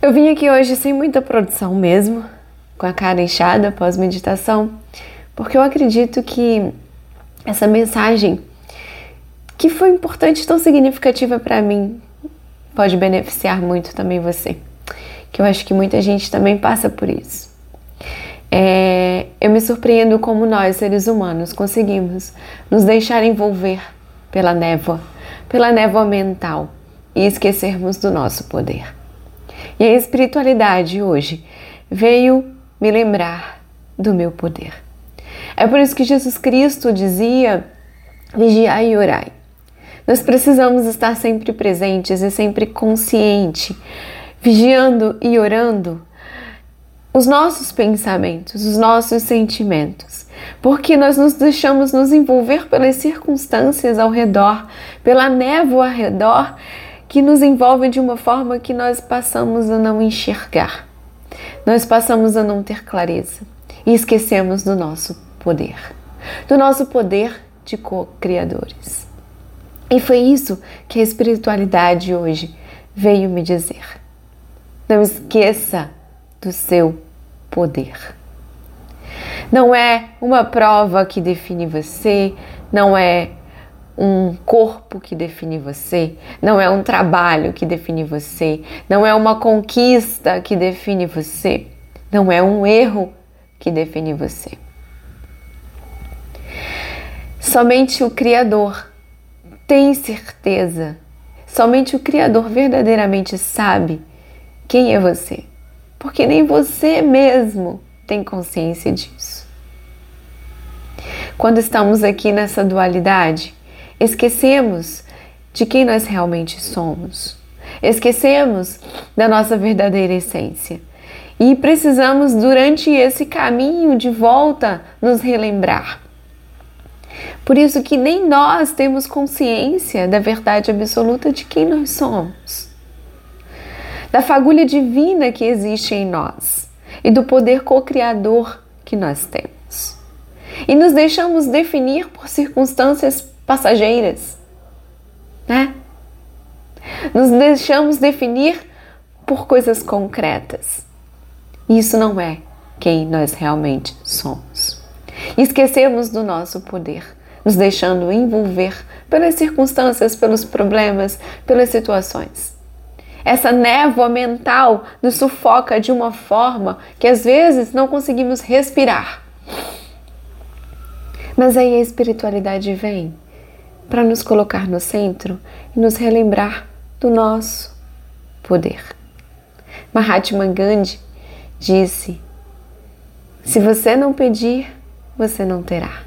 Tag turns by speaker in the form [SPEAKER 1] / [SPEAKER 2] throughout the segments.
[SPEAKER 1] Eu vim aqui hoje sem muita produção mesmo, com a cara inchada após meditação, porque eu acredito que essa mensagem que foi importante, tão significativa para mim, pode beneficiar muito também você. Que eu acho que muita gente também passa por isso. É, eu me surpreendo como nós, seres humanos, conseguimos nos deixar envolver pela névoa, pela névoa mental e esquecermos do nosso poder. E a espiritualidade hoje veio me lembrar do meu poder. É por isso que Jesus Cristo dizia: vigiai e orai. Nós precisamos estar sempre presentes e sempre consciente, vigiando e orando os nossos pensamentos, os nossos sentimentos, porque nós nos deixamos nos envolver pelas circunstâncias ao redor, pela névoa ao redor que nos envolve de uma forma que nós passamos a não enxergar, nós passamos a não ter clareza e esquecemos do nosso poder, do nosso poder de co-criadores. E foi isso que a espiritualidade hoje veio me dizer. Não esqueça do seu poder. Não é uma prova que define você, não é um corpo que define você, não é um trabalho que define você, não é uma conquista que define você, não é um erro que define você. Somente o Criador tem certeza. Somente o Criador verdadeiramente sabe quem é você, porque nem você mesmo tem consciência disso. Quando estamos aqui nessa dualidade, esquecemos de quem nós realmente somos, esquecemos da nossa verdadeira essência. E precisamos, durante esse caminho de volta, nos relembrar. Por isso que nem nós temos consciência da verdade absoluta de quem nós somos, da fagulha divina que existe em nós e do poder co-criador que nós temos. E nos deixamos definir por circunstâncias passageiras, né? Nos deixamos definir por coisas concretas. Isso não é quem nós realmente somos. Esquecemos do nosso poder nos deixando envolver pelas circunstâncias, pelos problemas, pelas situações. Essa névoa mental nos sufoca de uma forma que às vezes não conseguimos respirar. Mas aí a espiritualidade vem para nos colocar no centro e nos relembrar do nosso poder. Mahatma Gandhi disse: Se você não pedir, você não terá.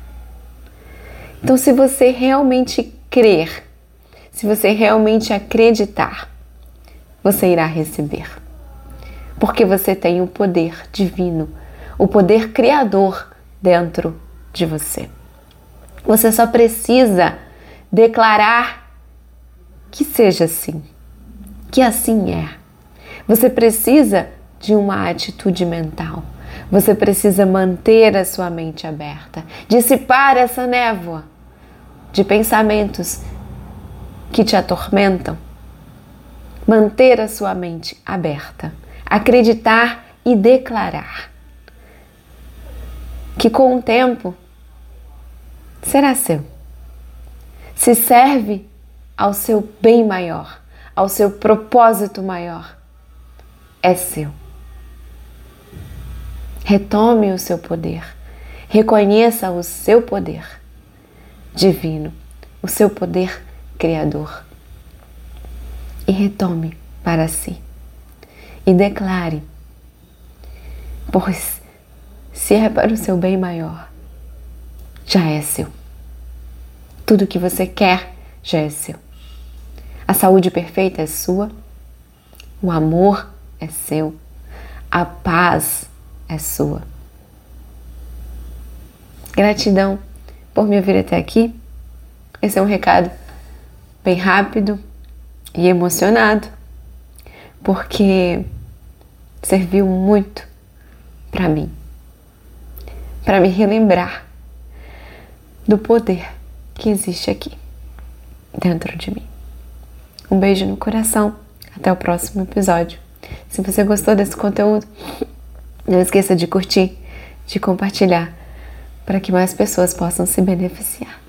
[SPEAKER 1] Então, se você realmente crer, se você realmente acreditar, você irá receber. Porque você tem o poder divino, o poder criador dentro de você. Você só precisa declarar que seja assim, que assim é. Você precisa de uma atitude mental. Você precisa manter a sua mente aberta, dissipar essa névoa de pensamentos que te atormentam, manter a sua mente aberta, acreditar e declarar que com o tempo será seu. Se serve ao seu bem maior, ao seu propósito maior, é seu. Retome o seu poder, reconheça o seu poder divino, o seu poder criador. E retome para si e declare: Pois se é para o seu bem maior, já é seu. Tudo que você quer já é seu. A saúde perfeita é sua, o amor é seu, a paz é sua. Gratidão por me ouvir até aqui. Esse é um recado bem rápido e emocionado, porque serviu muito para mim, para me relembrar do poder que existe aqui dentro de mim. Um beijo no coração, até o próximo episódio. Se você gostou desse conteúdo, não esqueça de curtir, de compartilhar, para que mais pessoas possam se beneficiar.